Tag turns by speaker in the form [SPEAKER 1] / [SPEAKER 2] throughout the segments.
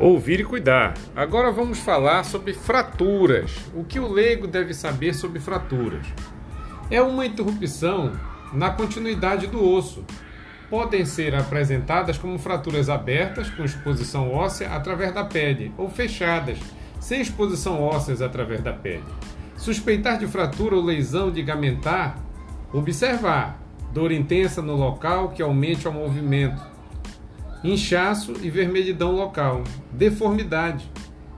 [SPEAKER 1] Ouvir e cuidar. Agora vamos falar sobre fraturas. O que o leigo deve saber sobre fraturas? É uma interrupção na continuidade do osso. Podem ser apresentadas como fraturas abertas, com exposição óssea através da pele, ou fechadas, sem exposição óssea através da pele. Suspeitar de fratura ou lesão ligamentar, observar dor intensa no local que aumente o movimento inchaço e vermelhidão local, deformidade,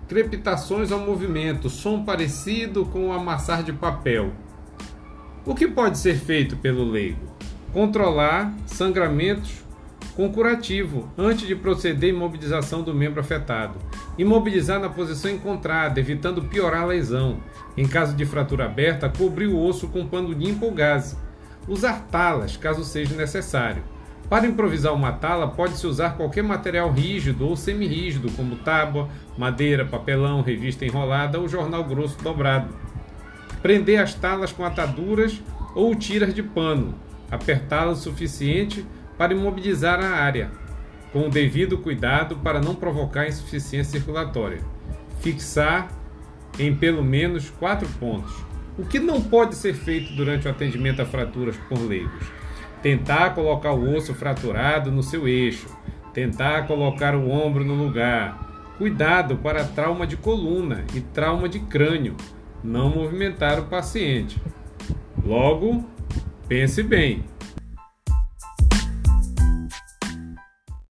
[SPEAKER 1] crepitações ao movimento, som parecido com o amassar de papel. O que pode ser feito pelo leigo? Controlar sangramentos com curativo antes de proceder à imobilização do membro afetado. Imobilizar na posição encontrada, evitando piorar a lesão. Em caso de fratura aberta, cobrir o osso com pano limpo ou gaze. Usar talas, caso seja necessário. Para improvisar uma tala, pode-se usar qualquer material rígido ou semirrígido, como tábua, madeira, papelão, revista enrolada ou jornal grosso dobrado. Prender as talas com ataduras ou tiras de pano, apertá-las o suficiente para imobilizar a área, com o devido cuidado para não provocar insuficiência circulatória. Fixar em pelo menos quatro pontos. O que não pode ser feito durante o atendimento a fraturas por leigos? Tentar colocar o osso fraturado no seu eixo, tentar colocar o ombro no lugar. Cuidado para trauma de coluna e trauma de crânio, não movimentar o paciente. Logo, pense bem,